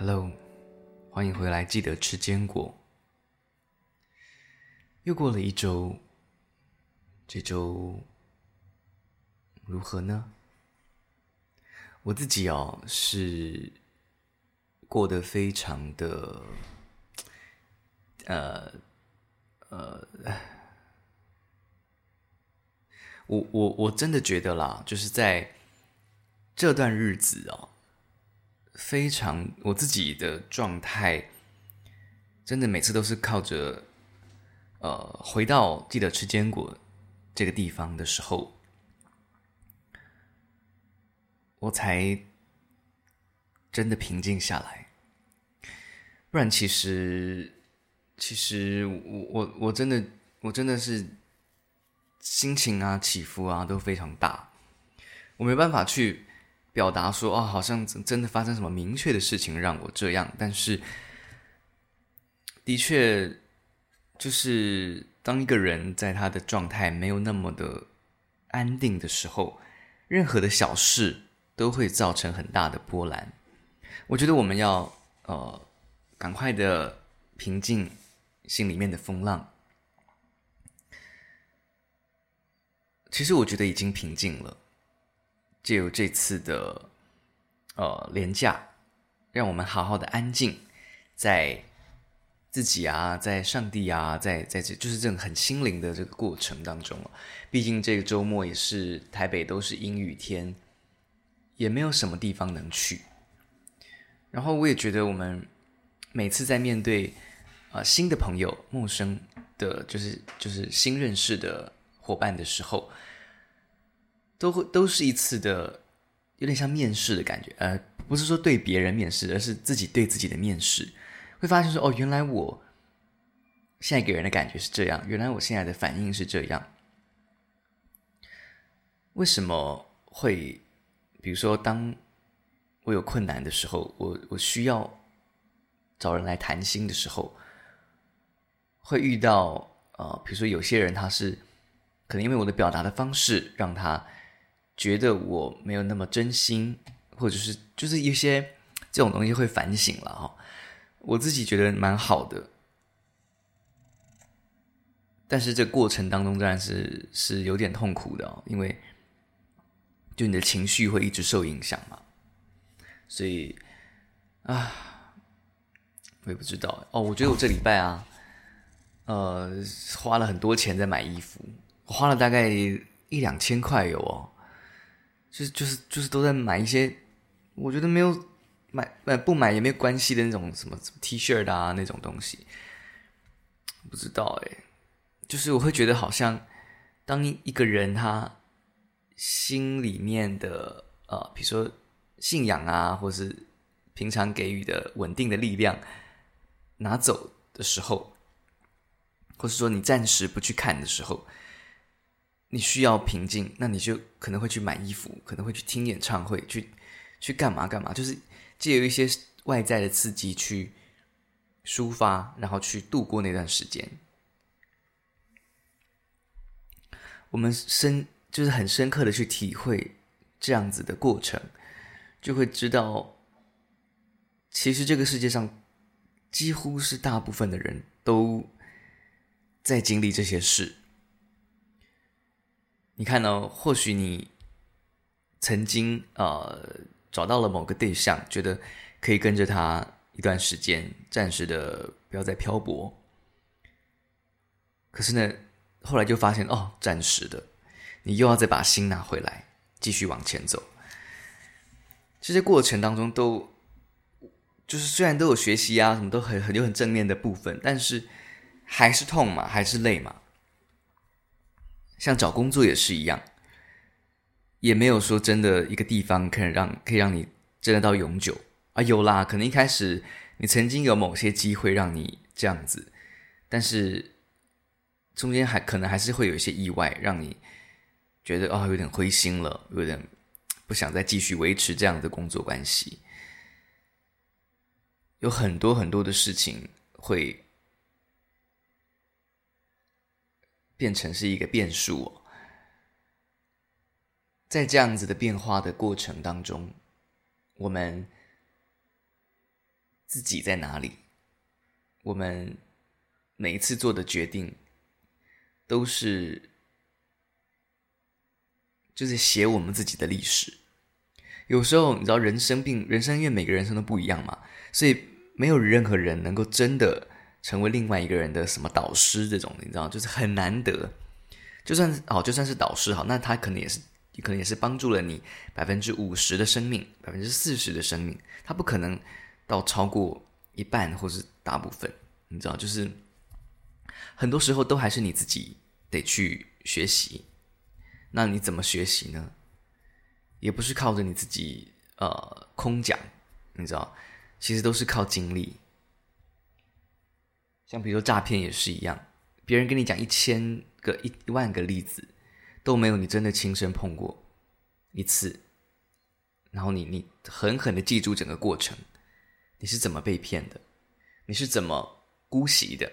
Hello，欢迎回来，记得吃坚果。又过了一周，这周如何呢？我自己哦，是过得非常的，呃呃，我我我真的觉得啦，就是在这段日子哦。非常，我自己的状态，真的每次都是靠着，呃，回到记得吃坚果这个地方的时候，我才真的平静下来。不然，其实，其实我我我真的我真的是心情啊起伏啊都非常大，我没办法去。表达说哦，好像真的发生什么明确的事情让我这样，但是的确，就是当一个人在他的状态没有那么的安定的时候，任何的小事都会造成很大的波澜。我觉得我们要呃赶快的平静心里面的风浪。其实我觉得已经平静了。借由这次的呃连假，让我们好好的安静，在自己啊，在上帝啊，在在这就是这种很心灵的这个过程当中。毕竟这个周末也是台北都是阴雨天，也没有什么地方能去。然后我也觉得，我们每次在面对啊、呃、新的朋友、陌生的，就是就是新认识的伙伴的时候。都会都是一次的，有点像面试的感觉。呃，不是说对别人面试，而是自己对自己的面试。会发现说，哦，原来我现在给人的感觉是这样，原来我现在的反应是这样。为什么会？比如说，当我有困难的时候，我我需要找人来谈心的时候，会遇到呃，比如说有些人他是可能因为我的表达的方式让他。觉得我没有那么真心，或者是就是一些这种东西会反省了哈。我自己觉得蛮好的，但是这过程当中当然是是有点痛苦的哦，因为就你的情绪会一直受影响嘛。所以啊，我也不知道哦。我觉得我这礼拜啊，呃，花了很多钱在买衣服，花了大概一两千块有哦。就是就是就是都在买一些，我觉得没有买买不买也没有关系的那种什么什么 T 恤啊那种东西，不知道哎，就是我会觉得好像当一个人他心里面的呃，比如说信仰啊，或是平常给予的稳定的力量拿走的时候，或是说你暂时不去看的时候。你需要平静，那你就可能会去买衣服，可能会去听演唱会，去去干嘛干嘛，就是借由一些外在的刺激去抒发，然后去度过那段时间。我们深就是很深刻的去体会这样子的过程，就会知道，其实这个世界上几乎是大部分的人都在经历这些事。你看呢、或许你曾经呃找到了某个对象，觉得可以跟着他一段时间，暂时的不要再漂泊。可是呢，后来就发现哦，暂时的，你又要再把心拿回来，继续往前走。这些过程当中都，就是虽然都有学习啊，什么都很很有很正面的部分，但是还是痛嘛，还是累嘛。像找工作也是一样，也没有说真的一个地方可以让可以让你真的到永久啊。有啦，可能一开始你曾经有某些机会让你这样子，但是中间还可能还是会有一些意外，让你觉得哦有点灰心了，有点不想再继续维持这样的工作关系。有很多很多的事情会。变成是一个变数哦，在这样子的变化的过程当中，我们自己在哪里，我们每一次做的决定都是就是写我们自己的历史。有时候你知道，人生并人生因为每个人生都不一样嘛，所以没有任何人能够真的成为另外一个人的什么导师这种，你知道，就是很难得。就算是哦，就算是导师好，那他可能也是，可能也是帮助了你百分之五十的生命，百分之四十的生命，他不可能到超过一半或是大部分，你知道，就是很多时候都还是你自己得去学习。那你怎么学习呢？也不是靠着你自己呃空讲，你知道，其实都是靠经历。像比如说诈骗也是一样，别人跟你讲一千。个一一万个例子都没有你真的亲身碰过一次，然后你你狠狠的记住整个过程，你是怎么被骗的，你是怎么姑息的，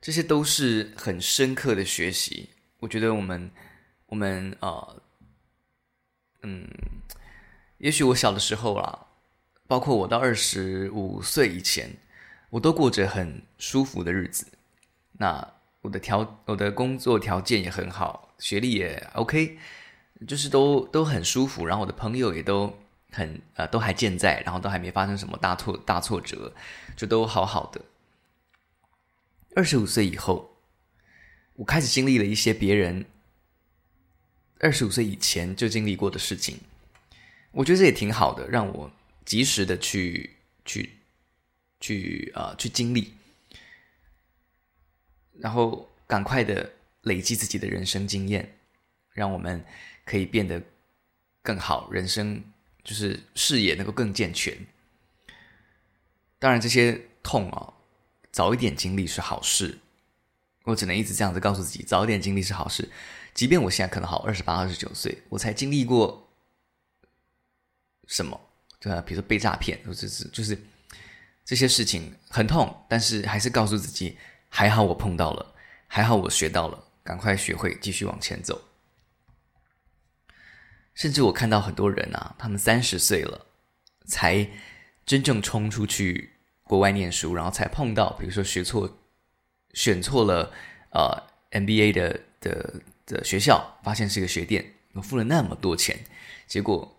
这些都是很深刻的学习。我觉得我们我们啊、呃，嗯，也许我小的时候啦，包括我到二十五岁以前，我都过着很舒服的日子。那。我的条，我的工作条件也很好，学历也 OK，就是都都很舒服。然后我的朋友也都很呃，都还健在，然后都还没发生什么大挫大挫折，就都好好的。二十五岁以后，我开始经历了一些别人二十五岁以前就经历过的事情，我觉得这也挺好的，让我及时的去去去啊、去经历。然后赶快的累积自己的人生经验，让我们可以变得更好，人生就是视野能够更健全。当然，这些痛啊，早一点经历是好事。我只能一直这样子告诉自己，早一点经历是好事。即便我现在可能好二十八、二十九岁，我才经历过什么？对啊，比如说被诈骗，或者是就是这些事情很痛，但是还是告诉自己。还好我碰到了，还好我学到了，赶快学会继续往前走。甚至我看到很多人啊，他们三十岁了，才真正冲出去国外念书，然后才碰到，比如说学错、选错了呃 MBA 的的的学校，发现是个学店，我付了那么多钱，结果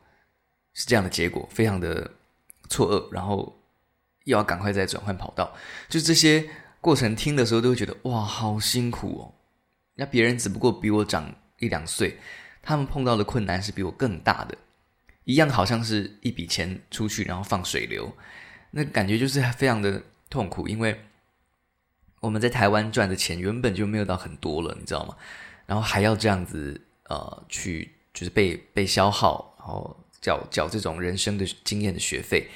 是这样的结果，非常的错愕，然后又要赶快再转换跑道，就这些。过程听的时候都会觉得哇，好辛苦哦。那别人只不过比我长一两岁，他们碰到的困难是比我更大的，一样好像是一笔钱出去然后放水流，那感觉就是非常的痛苦。因为我们在台湾赚的钱原本就没有到很多了，你知道吗？然后还要这样子呃去就是被被消耗，然后缴缴这种人生的经验的学费。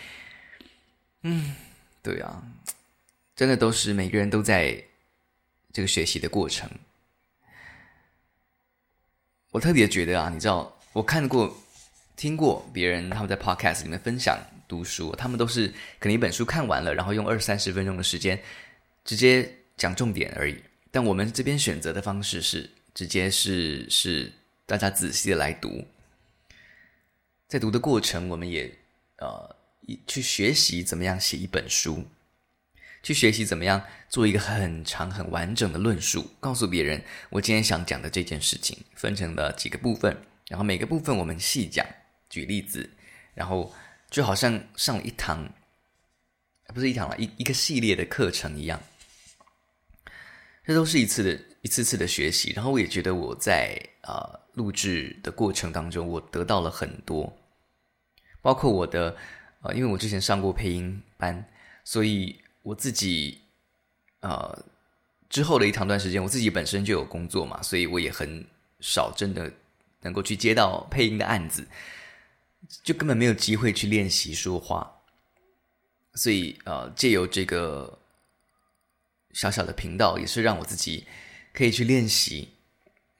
嗯，对啊。真的都是每个人都在这个学习的过程。我特别觉得啊，你知道，我看过、听过别人他们在 podcast 里面分享读书，他们都是可能一本书看完了，然后用二三十分钟的时间直接讲重点而已。但我们这边选择的方式是直接是是大家仔细的来读，在读的过程，我们也呃去学习怎么样写一本书。去学习怎么样做一个很长很完整的论述，告诉别人我今天想讲的这件事情分成了几个部分，然后每个部分我们细讲，举例子，然后就好像上了一堂，不是一堂了，一一个系列的课程一样。这都是一次的一次次的学习，然后我也觉得我在啊、呃、录制的过程当中，我得到了很多，包括我的呃，因为我之前上过配音班，所以。我自己，呃，之后的一长段时间，我自己本身就有工作嘛，所以我也很少真的能够去接到配音的案子，就根本没有机会去练习说话。所以，呃，借由这个小小的频道，也是让我自己可以去练习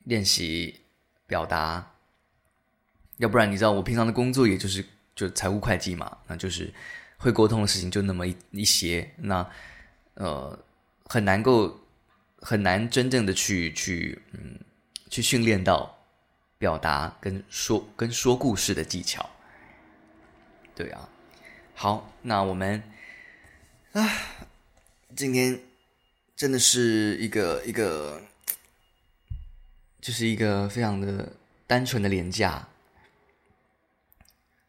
练习表达。要不然，你知道，我平常的工作也就是就财务会计嘛，那就是。会沟通的事情就那么一一些，那呃很难够很难真正的去去嗯去训练到表达跟说跟说故事的技巧。对啊，好，那我们啊，今天真的是一个一个，就是一个非常的单纯的廉价。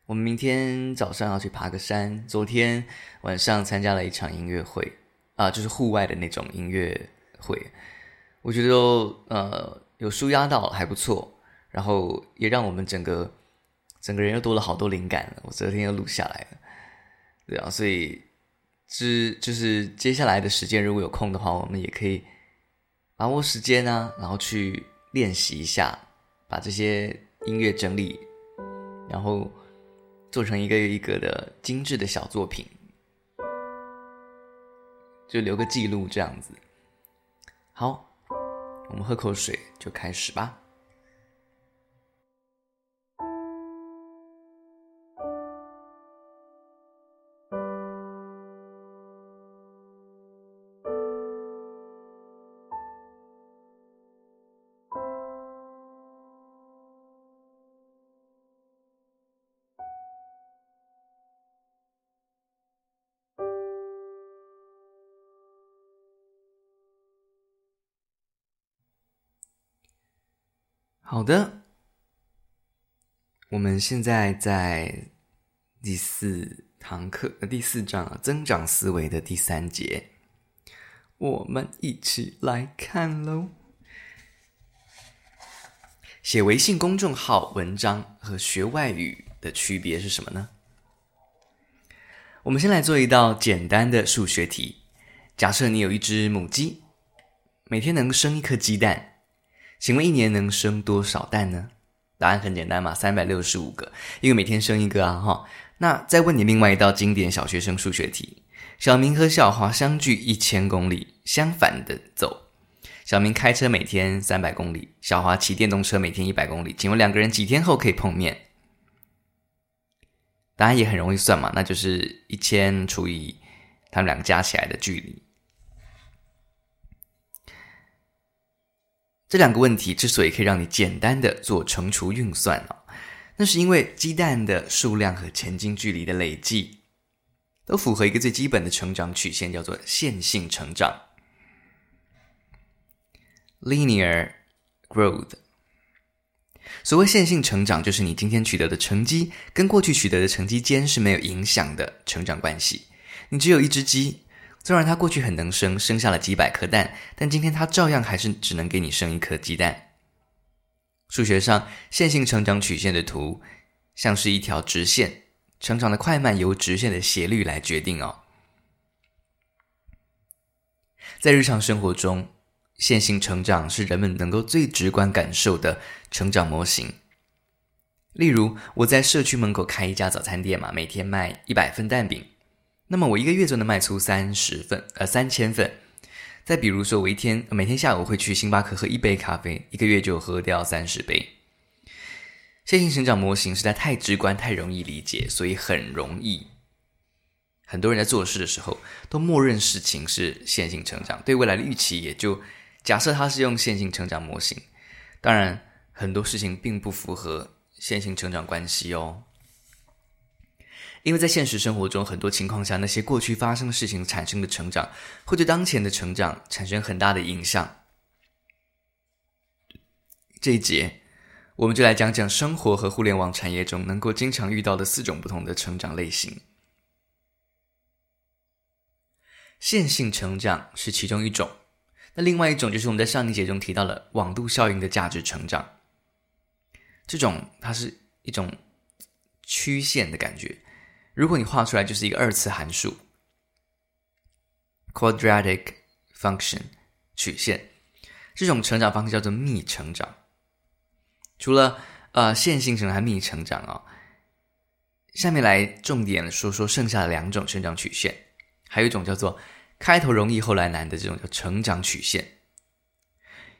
我们明天早上要去爬个山，昨天晚上参加了一场音乐会，啊，就是户外的那种音乐会，我觉得呃有舒压到，还不错，然后也让我们整个整个人又多了好多灵感。我昨天又录下来了，对啊，所以之就是接下来的时间，如果有空的话，我们也可以把握时间啊，然后去练习一下，把这些音乐整理，然后。做成一个又一个的精致的小作品，就留个记录这样子。好，我们喝口水就开始吧。好的，我们现在在第四堂课，第四章增长思维的第三节，我们一起来看喽。写微信公众号文章和学外语的区别是什么呢？我们先来做一道简单的数学题。假设你有一只母鸡，每天能生一颗鸡蛋。请问一年能生多少蛋呢？答案很简单嘛，三百六十五个，因为每天生一个啊，哈。那再问你另外一道经典小学生数学题：小明和小华相距一千公里，相反的走。小明开车每天三百公里，小华骑电动车每天一百公里。请问两个人几天后可以碰面？答案也很容易算嘛，那就是一千除以他们两个加起来的距离。这两个问题之所以可以让你简单的做乘除运算哦，那是因为鸡蛋的数量和前进距离的累计都符合一个最基本的成长曲线，叫做线性成长 （linear growth）。所谓线性成长，就是你今天取得的成绩跟过去取得的成绩间是没有影响的成长关系。你只有一只鸡。虽然它过去很能生，生下了几百颗蛋，但今天它照样还是只能给你生一颗鸡蛋。数学上，线性成长曲线的图像是一条直线，成长的快慢由直线的斜率来决定哦。在日常生活中，线性成长是人们能够最直观感受的成长模型。例如，我在社区门口开一家早餐店嘛，每天卖一百份蛋饼。那么我一个月就能卖出三十份，呃，三千份。再比如说，我一天每天下午会去星巴克喝一杯咖啡，一个月就喝掉三十杯。线性成长模型实在太直观、太容易理解，所以很容易，很多人在做事的时候都默认事情是线性成长，对未来的预期也就假设它是用线性成长模型。当然，很多事情并不符合线性成长关系哦。因为在现实生活中，很多情况下，那些过去发生的事情产生的成长，会对当前的成长产生很大的影响。这一节，我们就来讲讲生活和互联网产业中能够经常遇到的四种不同的成长类型。线性成长是其中一种，那另外一种就是我们在上一节中提到了网度效应的价值成长。这种它是一种曲线的感觉。如果你画出来就是一个二次函数 （quadratic function） 曲线，这种成长方式叫做幂成长。除了呃线性成长和幂成长啊、哦，下面来重点说说剩下的两种成长曲线，还有一种叫做开头容易后来难的这种叫成长曲线。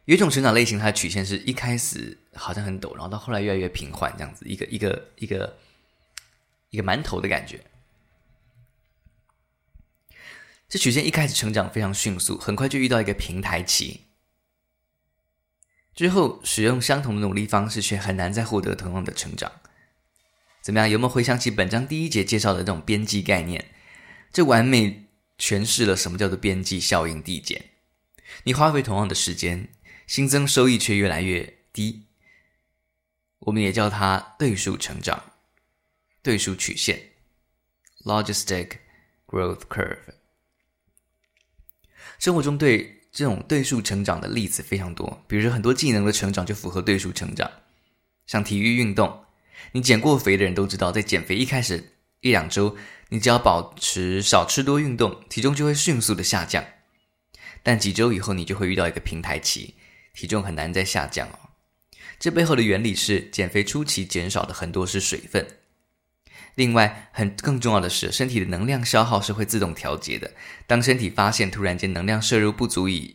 有一种成长类型，它的曲线是一开始好像很陡，然后到后来越来越平缓，这样子一个一个一个。一个馒头的感觉，这曲线一开始成长非常迅速，很快就遇到一个平台期，之后使用相同的努力方式，却很难再获得同样的成长。怎么样？有没有回想起本章第一节介绍的这种边际概念？这完美诠释了什么叫做边际效应递减。你花费同样的时间，新增收益却越来越低。我们也叫它对数成长、对数曲线 （logistic growth curve）。生活中对这种对数成长的例子非常多，比如说很多技能的成长就符合对数成长，像体育运动，你减过肥的人都知道，在减肥一开始一两周，你只要保持少吃多运动，体重就会迅速的下降。但几周以后，你就会遇到一个平台期，体重很难再下降哦。这背后的原理是，减肥初期减少的很多是水分。另外，很更重要的是，身体的能量消耗是会自动调节的。当身体发现突然间能量摄入不足以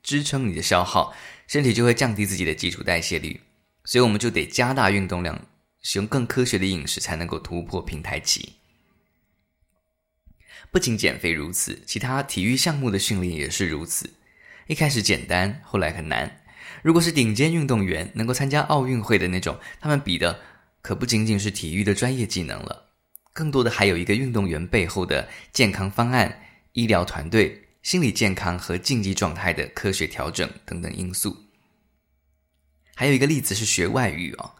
支撑你的消耗，身体就会降低自己的基础代谢率。所以，我们就得加大运动量，使用更科学的饮食，才能够突破平台期。不仅减肥如此，其他体育项目的训练也是如此。一开始简单，后来很难。如果是顶尖运动员，能够参加奥运会的那种，他们比的可不仅仅是体育的专业技能了。更多的还有一个运动员背后的健康方案、医疗团队、心理健康和竞技状态的科学调整等等因素。还有一个例子是学外语哦，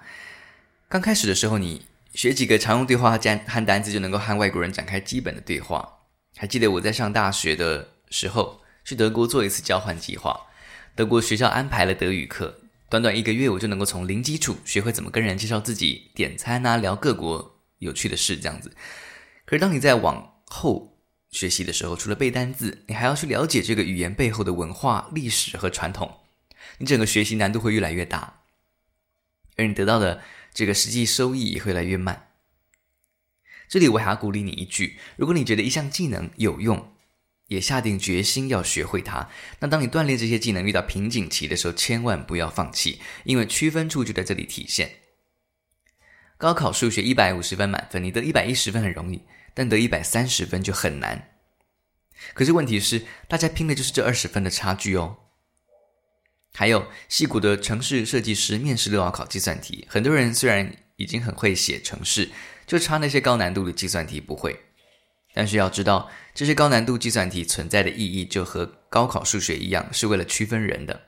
刚开始的时候，你学几个常用对话和单词就能够和外国人展开基本的对话。还记得我在上大学的时候去德国做一次交换计划，德国学校安排了德语课，短短一个月我就能够从零基础学会怎么跟人介绍自己、点餐啊、聊各国。有趣的事，这样子。可是，当你在往后学习的时候，除了背单字，你还要去了解这个语言背后的文化、历史和传统。你整个学习难度会越来越大，而你得到的这个实际收益也会越来越慢。这里我还要鼓励你一句：如果你觉得一项技能有用，也下定决心要学会它，那当你锻炼这些技能遇到瓶颈期的时候，千万不要放弃，因为区分处就在这里体现。高考数学一百五十分满分，你得一百一十分很容易，但得一百三十分就很难。可是问题是，大家拼的就是这二十分的差距哦。还有，矽谷的城市设计师面试都要考计算题，很多人虽然已经很会写城市，就差那些高难度的计算题不会。但是要知道，这些高难度计算题存在的意义，就和高考数学一样，是为了区分人的。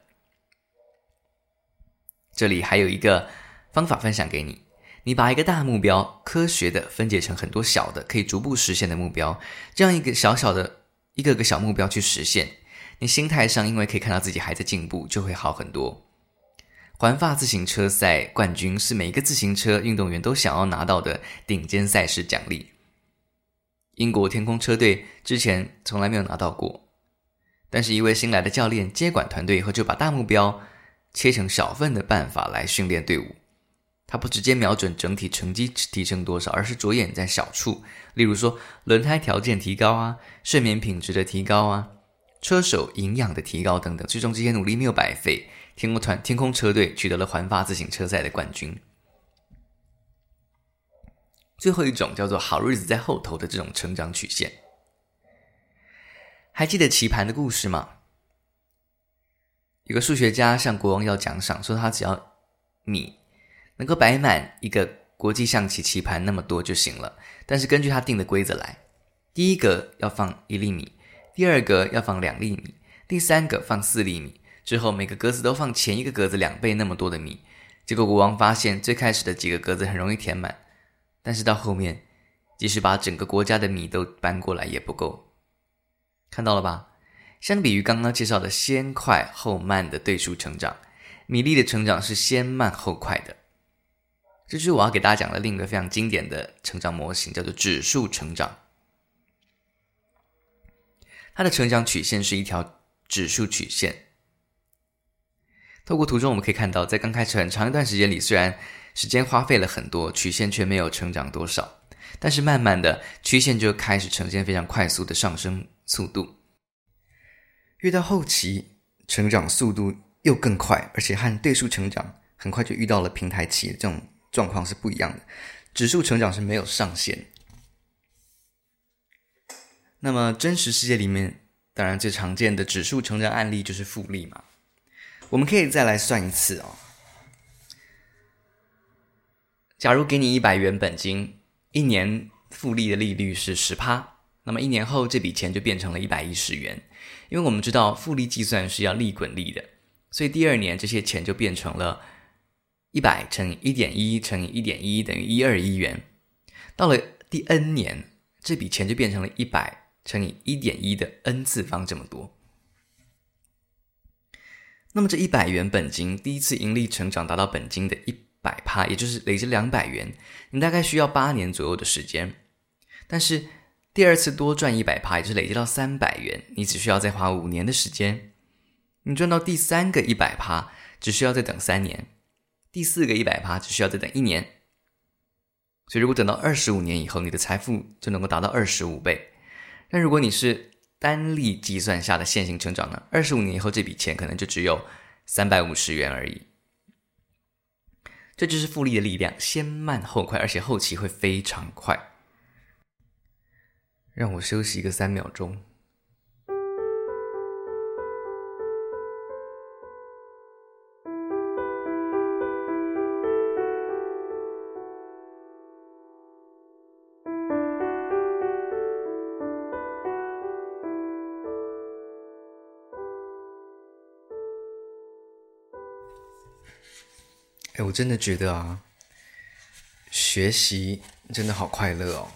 这里还有一个方法分享给你。你把一个大目标科学的分解成很多小的可以逐步实现的目标，这样一个小小的一个个小目标去实现，你心态上因为可以看到自己还在进步，就会好很多。环法自行车赛冠军是每一个自行车运动员都想要拿到的顶尖赛事奖励。英国天空车队之前从来没有拿到过，但是一位新来的教练接管团队以后，就把大目标切成小份的办法来训练队伍。他不直接瞄准整体成绩提升多少，而是着眼在小处，例如说轮胎条件提高啊，睡眠品质的提高啊，车手营养的提高等等。最终这些努力没有白费，天空团天空车队取得了环法自行车赛的冠军。最后一种叫做好日子在后头的这种成长曲线，还记得棋盘的故事吗？一个数学家向国王要奖赏，说他只要米。能够摆满一个国际象棋棋盘那么多就行了，但是根据他定的规则来，第一格要放一粒米，第二格要放两粒米，第三个放四粒米，之后每个格子都放前一个格子两倍那么多的米。结果国王发现，最开始的几个格子很容易填满，但是到后面，即使把整个国家的米都搬过来也不够。看到了吧？相比于刚刚介绍的先快后慢的对数成长，米粒的成长是先慢后快的。这就是我要给大家讲的另一个非常经典的成长模型，叫做指数成长。它的成长曲线是一条指数曲线。透过图中我们可以看到，在刚开始很长一段时间里，虽然时间花费了很多，曲线却没有成长多少，但是慢慢的曲线就开始呈现非常快速的上升速度。越到后期，成长速度又更快，而且和对数成长很快就遇到了平台期这种。状况是不一样的，指数成长是没有上限。那么真实世界里面，当然最常见的指数成长案例就是复利嘛。我们可以再来算一次哦。假如给你一百元本金，一年复利的利率是十趴，那么一年后这笔钱就变成了一百一十元，因为我们知道复利计算是要利滚利的，所以第二年这些钱就变成了一百乘以一点一乘以一点一等于一二一元。到了第 n 年，这笔钱就变成了一百乘以一点一的 n 次方这么多。那么这一百元本金第一次盈利成长达到本金的一百趴，也就是累积两百元，你大概需要八年左右的时间。但是第二次多赚一百趴，也就是累积到三百元，你只需要再花五年的时间。你赚到第三个一百趴，只需要再等三年；第四个一百趴，只需要再等一年。所以，如果等到二十五年以后，你的财富就能够达到二十五倍。但如果你是单利计算下的线性成长呢？二十五年以后，这笔钱可能就只有三百五十元而已。这就是复利的力量，先慢后快，而且后期会非常快。让我休息一个三秒钟。哎，我真的觉得啊，学习真的好快乐哦。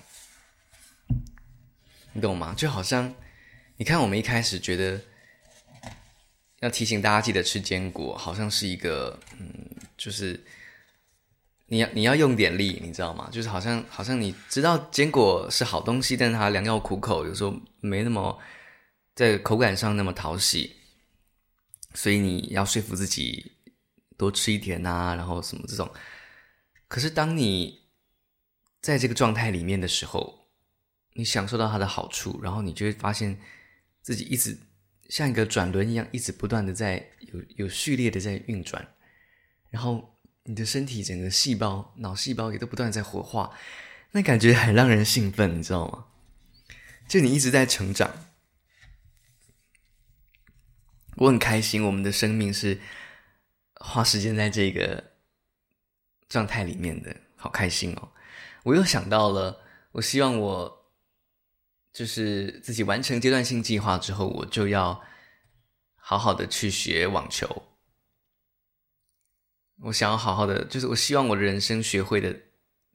你懂吗？就好像，你看，我们一开始觉得要提醒大家记得吃坚果，好像是一个，嗯，就是你要你要用点力，你知道吗？就是好像好像你知道坚果是好东西，但是它良药苦口，有时候没那么在口感上那么讨喜，所以你要说服自己多吃一点啊，然后什么这种。可是当你在这个状态里面的时候，你享受到它的好处，然后你就会发现自己一直像一个转轮一样，一直不断的在有有序列的在运转，然后你的身体整个细胞、脑细胞也都不断在活化，那感觉很让人兴奋，你知道吗？就你一直在成长，我很开心，我们的生命是花时间在这个状态里面的，好开心哦！我又想到了，我希望我。就是自己完成阶段性计划之后，我就要好好的去学网球。我想要好好的，就是我希望我的人生学会的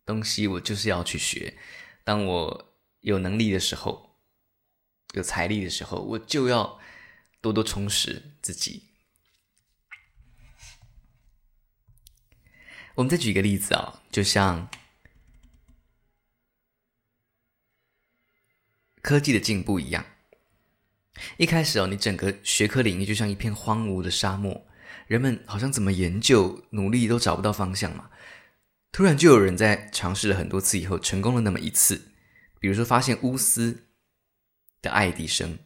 东西，我就是要去学。当我有能力的时候，有财力的时候，我就要多多充实自己。我们再举一个例子啊，就像。科技的进步一样，一开始哦，你整个学科领域就像一片荒芜的沙漠，人们好像怎么研究、努力都找不到方向嘛。突然就有人在尝试了很多次以后，成功了那么一次。比如说，发现钨丝的爱迪生，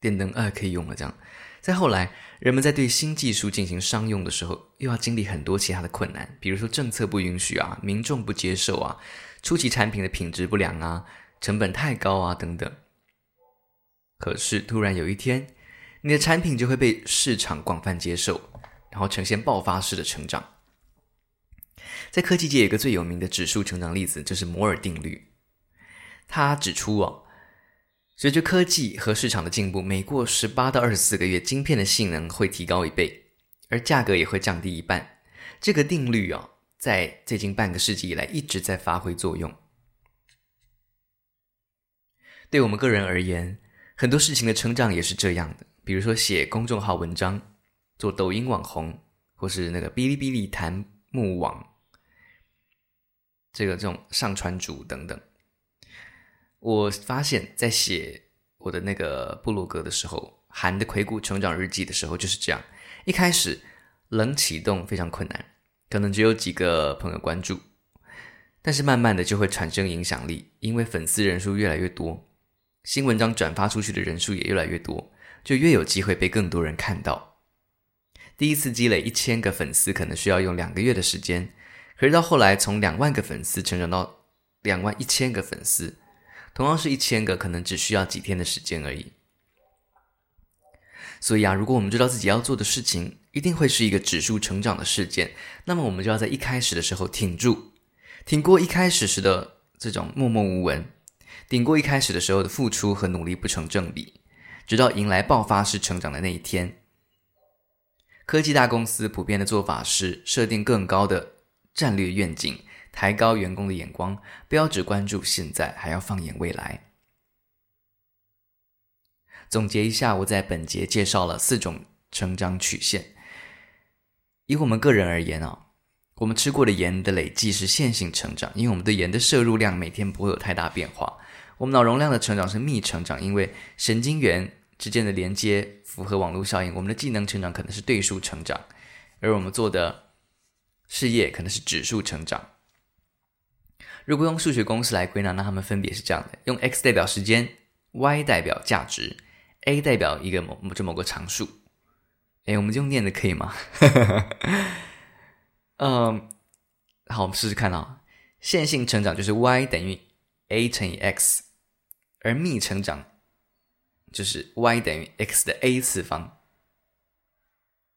电灯啊可以用了。这样，再后来，人们在对新技术进行商用的时候，又要经历很多其他的困难，比如说政策不允许啊，民众不接受啊，初期产品的品质不良啊。成本太高啊，等等。可是突然有一天，你的产品就会被市场广泛接受，然后呈现爆发式的成长。在科技界有一个最有名的指数成长例子，就是摩尔定律。他指出哦，随着科技和市场的进步，每过十八到二十四个月，晶片的性能会提高一倍，而价格也会降低一半。这个定律哦，在最近半个世纪以来一直在发挥作用。对我们个人而言，很多事情的成长也是这样的。比如说写公众号文章、做抖音网红，或是那个哔哩哔哩弹幕网，这个这种上传主等等。我发现，在写我的那个部落格的时候，韩的魁谷成长日记的时候就是这样。一开始冷启动非常困难，可能只有几个朋友关注，但是慢慢的就会产生影响力，因为粉丝人数越来越多。新文章转发出去的人数也越来越多，就越有机会被更多人看到。第一次积累一千个粉丝可能需要用两个月的时间，可是到后来从两万个粉丝成长到两万一千个粉丝，同样是一千个，可能只需要几天的时间而已。所以啊，如果我们知道自己要做的事情一定会是一个指数成长的事件，那么我们就要在一开始的时候挺住，挺过一开始时的这种默默无闻。顶过一开始的时候的付出和努力不成正比，直到迎来爆发式成长的那一天。科技大公司普遍的做法是设定更高的战略愿景，抬高员工的眼光，不要只关注现在，还要放眼未来。总结一下，我在本节介绍了四种成长曲线。以我们个人而言啊，我们吃过的盐的累计是线性成长，因为我们对盐的摄入量每天不会有太大变化。我们脑容量的成长是幂成长，因为神经元之间的连接符合网络效应。我们的技能成长可能是对数成长，而我们做的事业可能是指数成长。如果用数学公式来归纳，那它们分别是这样的：用 x 代表时间，y 代表价值。a 代表一个某就某个常数，哎，我们就用念的可以吗？嗯，好，我们试试看啊。线性成长就是 y 等于 a 乘以 x，而幂成长就是 y 等于 x 的 a 次方，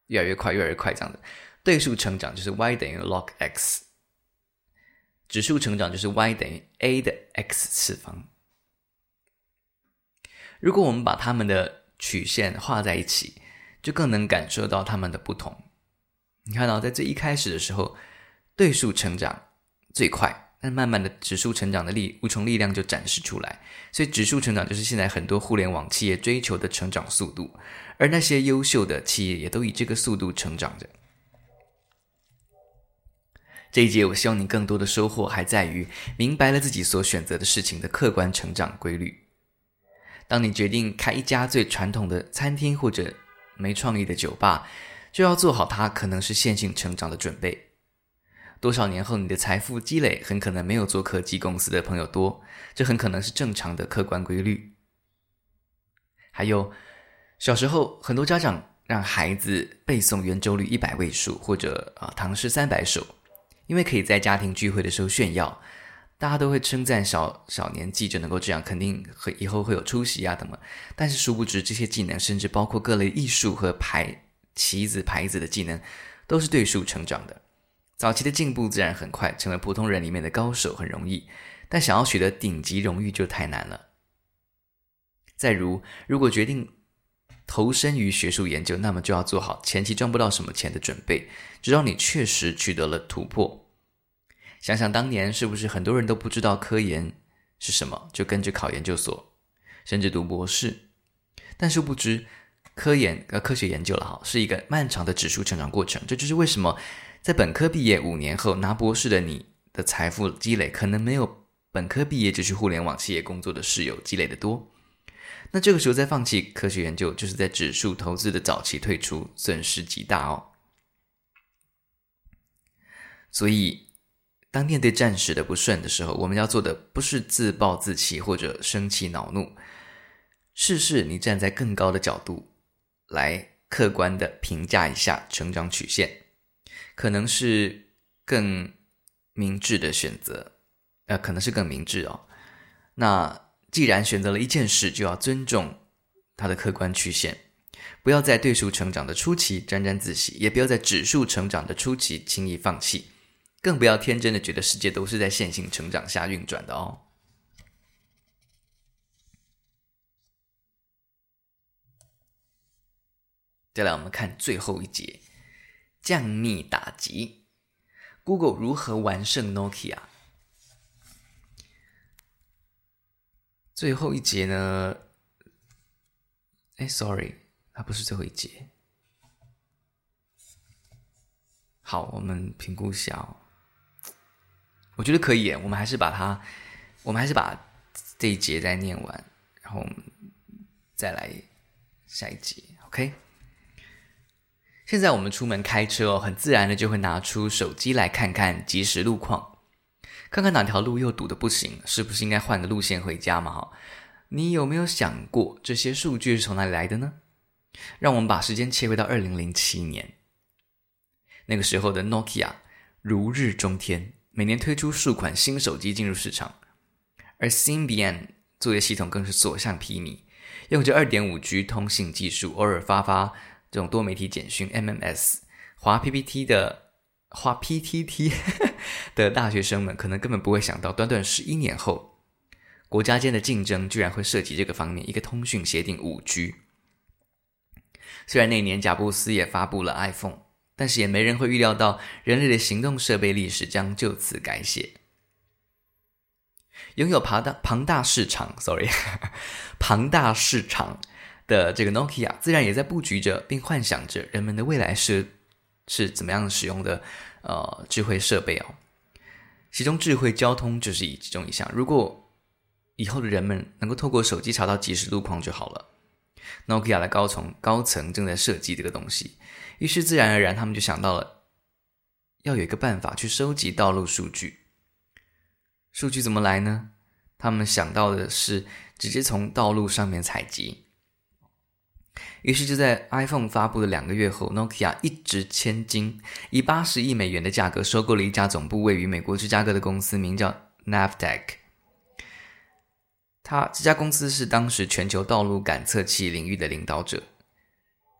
越来越快，越来越快，这样子。对数成长就是 y 等于 log x，指数成长就是 y 等于 a 的 x 次方。如果我们把它们的曲线画在一起，就更能感受到它们的不同。你看到，在最一开始的时候，对数成长最快，但慢慢的指数成长的力无穷力量就展示出来。所以，指数成长就是现在很多互联网企业追求的成长速度，而那些优秀的企业也都以这个速度成长着。这一节，我希望你更多的收获还在于明白了自己所选择的事情的客观成长规律。当你决定开一家最传统的餐厅或者没创意的酒吧，就要做好它可能是线性成长的准备。多少年后，你的财富积累很可能没有做科技公司的朋友多，这很可能是正常的客观规律。还有，小时候很多家长让孩子背诵圆周率一百位数或者啊唐诗三百首，因为可以在家庭聚会的时候炫耀。大家都会称赞小小年纪就能够这样，肯定会以后会有出息啊，等等。但是殊不知，这些技能甚至包括各类艺术和牌棋子、牌子的技能，都是对数成长的。早期的进步自然很快，成为普通人里面的高手很容易，但想要取得顶级荣誉就太难了。再如，如果决定投身于学术研究，那么就要做好前期赚不到什么钱的准备，直到你确实取得了突破。想想当年，是不是很多人都不知道科研是什么，就跟着考研究所，甚至读博士？但殊不知，科研呃科学研究了哈，是一个漫长的指数成长过程。这就是为什么在本科毕业五年后拿博士的你的财富积累，可能没有本科毕业就去互联网企业工作的室友积累的多。那这个时候再放弃科学研究，就是在指数投资的早期退出，损失极大哦。所以。当面对暂时的不顺的时候，我们要做的不是自暴自弃或者生气恼怒，试试你站在更高的角度来客观的评价一下成长曲线，可能是更明智的选择，呃，可能是更明智哦。那既然选择了一件事，就要尊重它的客观曲线，不要在对数成长的初期沾沾自喜，也不要在指数成长的初期轻易放弃。更不要天真的觉得世界都是在线性成长下运转的哦。再来，我们看最后一节，降幂打击，Google 如何完胜 Nokia？最后一节呢？哎，sorry，它不是最后一节。好，我们评估一下哦。我觉得可以耶，我们还是把它，我们还是把这一节再念完，然后我们再来下一节，OK？现在我们出门开车哦，很自然的就会拿出手机来看看即时路况，看看哪条路又堵得不行，是不是应该换个路线回家嘛？哈，你有没有想过这些数据是从哪里来的呢？让我们把时间切回到二零零七年，那个时候的 Nokia 如日中天。每年推出数款新手机进入市场，而 Symbian 作业系统更是所向披靡，用着 2.5G 通信技术，偶尔发发这种多媒体简讯 MMS，滑 PPT 的滑 PTT 的大学生们可能根本不会想到，短短十一年后国家间的竞争居然会涉及这个方面，一个通讯协定五 G。虽然那年贾布斯也发布了 iPhone，但是也没人会预料到人类的行动设备历史将就此改写。拥有庞大庞大市场，sorry，庞大市场的这个 Nokia，自然也在布局着，并幻想着人们的未来是是怎么样使用的呃智慧设备哦。其中智慧交通就是以其中一项。如果以后的人们能够透过手机查到即时路况就好了。Nokia 的高层高层正在设计这个东西，于是自然而然他们就想到了要有一个办法去收集道路数据。数据怎么来呢？他们想到的是直接从道路上面采集。于是就在 iPhone 发布的两个月后，Nokia 一掷千金，以八十亿美元的价格收购了一家总部位于美国芝加哥的公司，名叫 Navteq。他这家公司是当时全球道路感测器领域的领导者，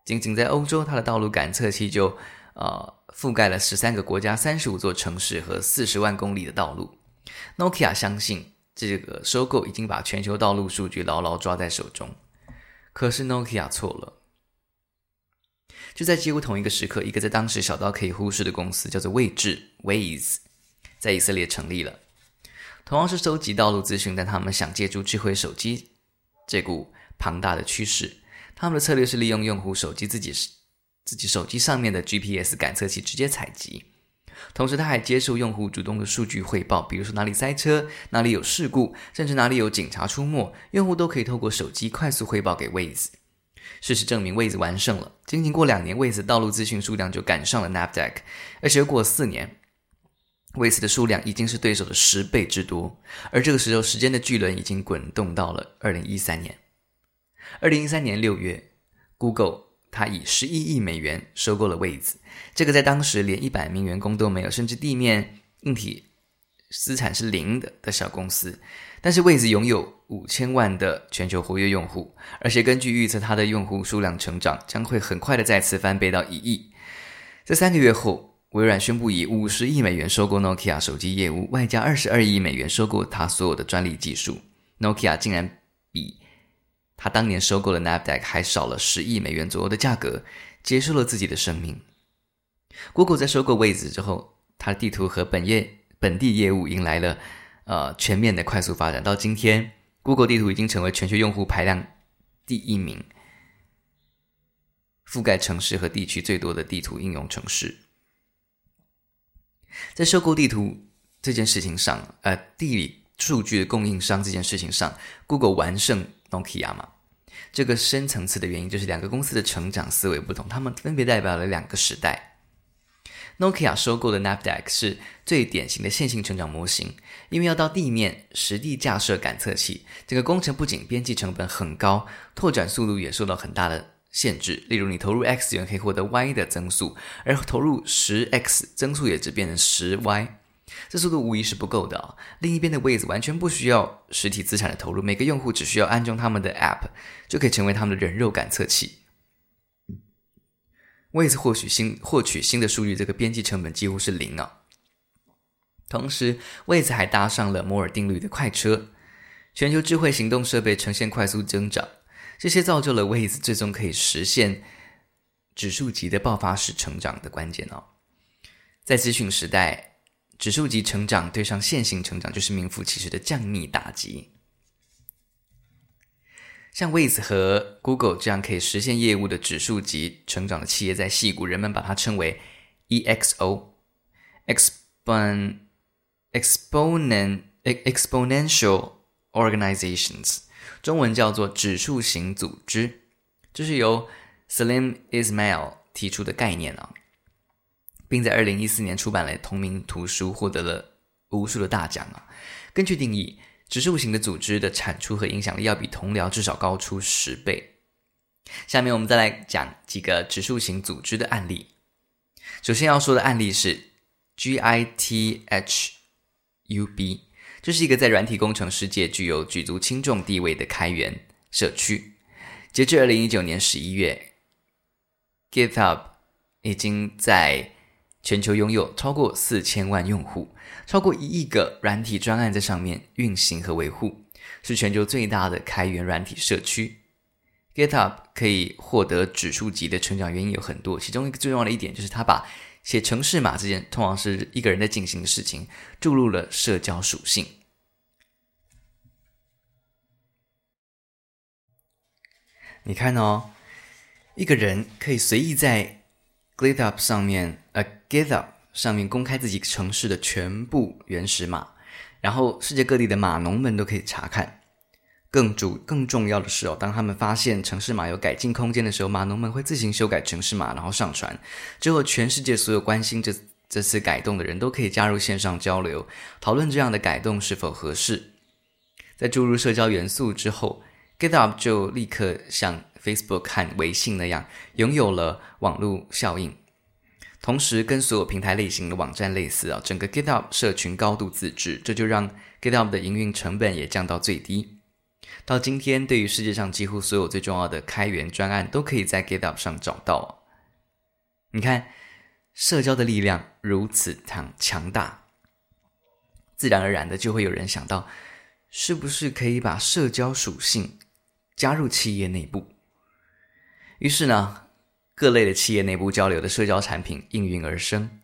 仅仅在欧洲，它的道路感测器就呃覆盖了十三个国家、三十五座城市和四十万公里的道路。Nokia 相信这个收购已经把全球道路数据牢牢抓在手中，可是 Nokia 错了。就在几乎同一个时刻，一个在当时小到可以忽视的公司叫做位置 Waze，在以色列成立了。同样是收集道路资讯，但他们想借助智慧手机这股庞大的趋势。他们的策略是利用用户手机自己自己手机上面的 GPS 感测器直接采集，同时他还接受用户主动的数据汇报，比如说哪里塞车、哪里有事故，甚至哪里有警察出没，用户都可以透过手机快速汇报给 Waze。事实证明，Waze 完胜了。仅仅过两年，Waze 道路资讯数量就赶上了 Navteq，而且又过了四年。位子的数量已经是对手的十倍之多，而这个时候，时间的巨轮已经滚动到了二零一三年。二零一三年六月，Google 它以十一亿美元收购了位子，这个在当时连一百名员工都没有，甚至地面硬体资产是零的的小公司。但是位子拥有五千万的全球活跃用户，而且根据预测，它的用户数量成长将会很快的再次翻倍到一亿。在三个月后。微软宣布以五十亿美元收购 Nokia 手机业务，外加二十二亿美元收购它所有的专利技术。Nokia 竟然他当年收购了 Navteq 还少了十亿美元左右的价格，结束了自己的生命。Google 在收购 Waze 之后，它的地图和本业本地业务迎来了呃全面的快速发展。到今天，Google 地图已经成为全球用户排量第一名，覆盖城市和地区最多的地图应用城市。在收购地图这件事情上，呃，地理数据的供应商这件事情上，Google 完胜 Nokia 嘛？这个深层次的原因就是两个公司的成长思维不同，他们分别代表了两个时代。Nokia 收购的 Navteq 是最典型的线性成长模型，因为要到地面实地架设感测器，这个工程不仅边际成本很高，拓展速度也受到很大的限制，例如你投入 x 元可以获得 y 的增速，而投入十 x 增速也只变成十 y，这速度无疑是不够的啊。另一边的 Waze 完全不需要实体资产的投入，每个用户只需要安装他们的 app 就可以成为他们的人肉感测器。Waze 获取新获取新的数据，这个边际成本几乎是零啊。同时，Waze 还搭上了摩尔定律的快车，全球智慧行动设备呈现快速增长。这些造就了 Waze 最终可以实现指数级的爆发式成长的关键哦。在资讯时代，指数级成长对上线性成长就是名副其实的降弭打击。像 Waze 和 Google 这样可以实现业务的指数级成长的企业，在矽谷人们把它称为 EXO，Expon Exponent Exponential Organizations。中文叫做指数型组织，这是由 Slim Ismail 提出的概念啊，并在二零一四年出版了同名图书，获得了无数的大奖啊。根据定义，指数型的组织的产出和影响力要比同僚至少高出十倍。下面我们再来讲几个指数型组织的案例。首先要说的案例是 GITHUB。这是一个在软体工程世界具有举足轻重地位的开源社区。截至二零一九年十一月，GitHub 已经在全球拥有超过四千万用户，超过一亿个软体专案在上面运行和维护。是全球最大的开源软体社区。GitHub 可以获得指数级的成长原因有很多，其中一个最重要的一点就是他把写程式码这件通常是一个人在进行的事情，注入了社交属性。你看哦，一个人可以随意在 GitHub 上面，呃，GitHub 上面公开自己城市的全部原始码，然后世界各地的码农们都可以查看。更主更重要的是哦，当他们发现城市码有改进空间的时候，码农们会自行修改城市码，然后上传。之后，全世界所有关心这这次改动的人都可以加入线上交流，讨论这样的改动是否合适。在注入社交元素之后，GitHub 就立刻像 Facebook 和微信那样，拥有了网络效应。同时，跟所有平台类型的网站类似啊，整个 GitHub 社群高度自治，这就让 GitHub 的营运成本也降到最低。到今天，对于世界上几乎所有最重要的开源专案，都可以在 GitHub 上找到。你看，社交的力量如此强强大，自然而然的就会有人想到，是不是可以把社交属性加入企业内部？于是呢，各类的企业内部交流的社交产品应运而生。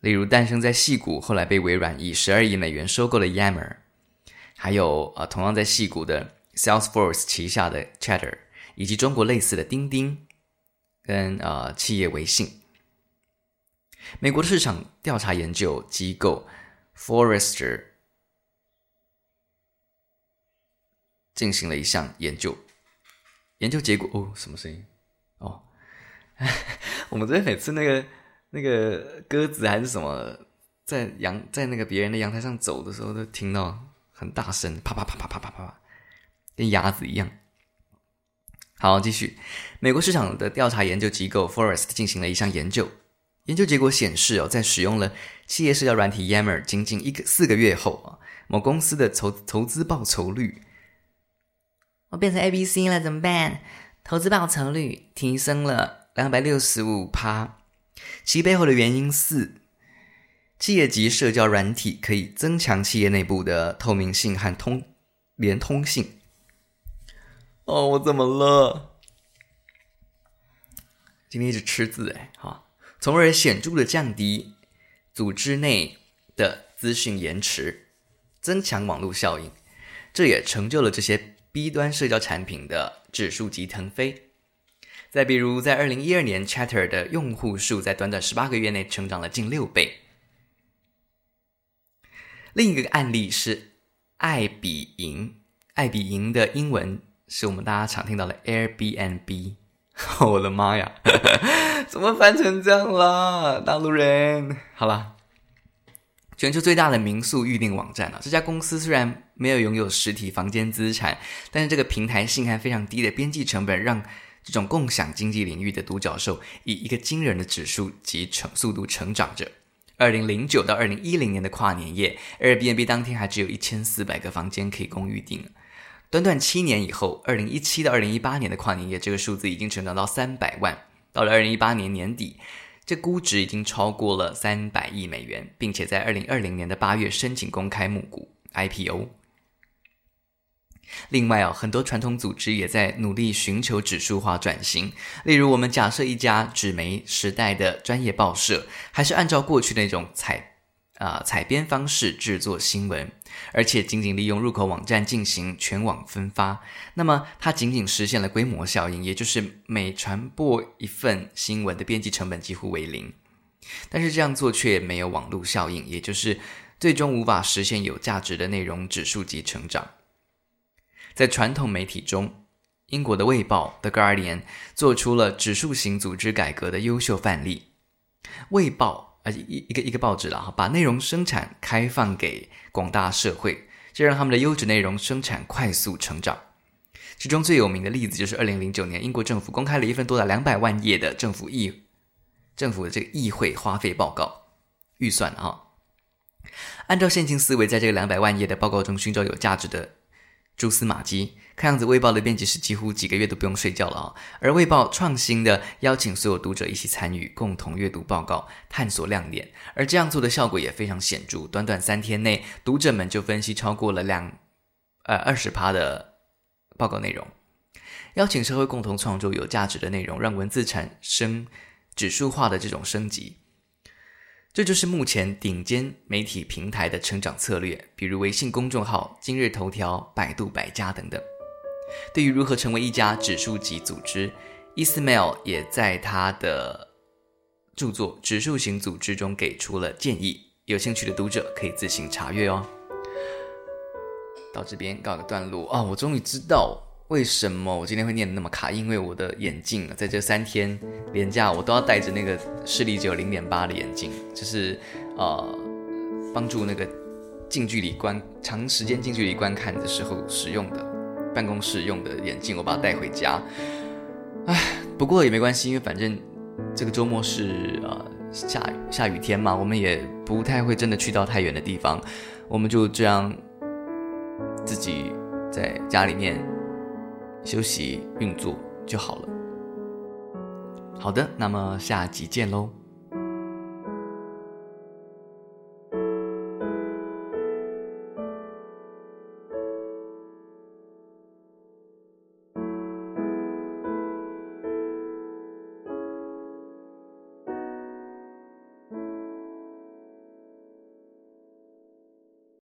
例如，诞生在戏谷，后来被微软以十二亿美元收购的 Yammer。还有呃，同样在戏谷的 Salesforce 旗下的 Chatter，以及中国类似的钉钉，跟呃企业微信。美国的市场调查研究机构 Forrester 进行了一项研究，研究结果哦，什么声音？我们这边每次那个那个鸽子还是什么，在阳在那个别人的阳台上走的时候，都听到。很大声，啪啪啪啪啪啪啪啪，跟鸭子一样。好，继续。美国市场的调查研究机构 Forest 进行了一项研究，研究结果显示哦，在使用了企业社交软体 Yammer 仅仅一个四个月后啊，某公司的投投资报酬率，我变成 ABC 了，怎么办？投资报酬率提升了两百六十五趴，其背后的原因是。企业级社交软体可以增强企业内部的透明性和通连通性。哦，我怎么了？今天一直吃字哎，好，从而显著的降低组织内的资讯延迟，增强网络效应。这也成就了这些 B 端社交产品的指数级腾飞。再比如，在二零一二年，Chatter 的用户数在短短十八个月内成长了近六倍。另一个案例是爱彼迎，爱彼迎的英文是我们大家常听到的 Airbnb。我的妈呀，怎么翻成这样啦？大陆人，好啦，全球最大的民宿预订网站啊，这家公司虽然没有拥有实体房间资产，但是这个平台性还非常低的边际成本，让这种共享经济领域的独角兽以一个惊人的指数及成速度成长着。二零零九到二零一零年的跨年夜，Airbnb 当天还只有一千四百个房间可以供预订。短短七年以后，二零一七到二零一八年的跨年夜，这个数字已经成长到三百万。到了二零一八年年底，这估值已经超过了三百亿美元，并且在二零二零年的八月申请公开募股 IPO。另外哦，很多传统组织也在努力寻求指数化转型。例如，我们假设一家纸媒时代的专业报社，还是按照过去那种采啊采编方式制作新闻，而且仅仅利用入口网站进行全网分发，那么它仅仅实现了规模效应，也就是每传播一份新闻的编辑成本几乎为零。但是这样做却没有网络效应，也就是最终无法实现有价值的内容指数级成长。在传统媒体中，英国的《卫报》（The Guardian） 做出了指数型组织改革的优秀范例。《卫报》啊，一一个一个报纸了哈，把内容生产开放给广大社会，这让他们的优质内容生产快速成长。其中最有名的例子就是二零零九年，英国政府公开了一份多达两百万页的政府议政府的这个议会花费报告预算啊。按照线性思维，在这个两百万页的报告中寻找有价值的。蛛丝马迹，看样子《卫报》的编辑是几乎几个月都不用睡觉了啊！而《卫报》创新的邀请所有读者一起参与，共同阅读报告，探索亮点，而这样做的效果也非常显著。短短三天内，读者们就分析超过了两呃二十趴的报告内容，邀请社会共同创作有价值的内容，让文字产生指数化的这种升级。这就是目前顶尖媒体平台的成长策略，比如微信公众号、今日头条、百度百家等等。对于如何成为一家指数级组织，Ismail 也在他的著作《指数型组织》中给出了建议。有兴趣的读者可以自行查阅哦。到这边告个段落啊！我终于知道为什么我今天会念得那么卡，因为我的眼镜在这三天连假，我都要戴着那个视力只有零点八的眼镜，就是呃帮助那个近距离观长时间近距离观看的时候使用的办公室用的眼镜，我把它带回家。唉，不过也没关系，因为反正这个周末是呃下雨下雨天嘛，我们也不太会真的去到太远的地方，我们就这样。自己在家里面休息运作就好了。好的，那么下集见喽。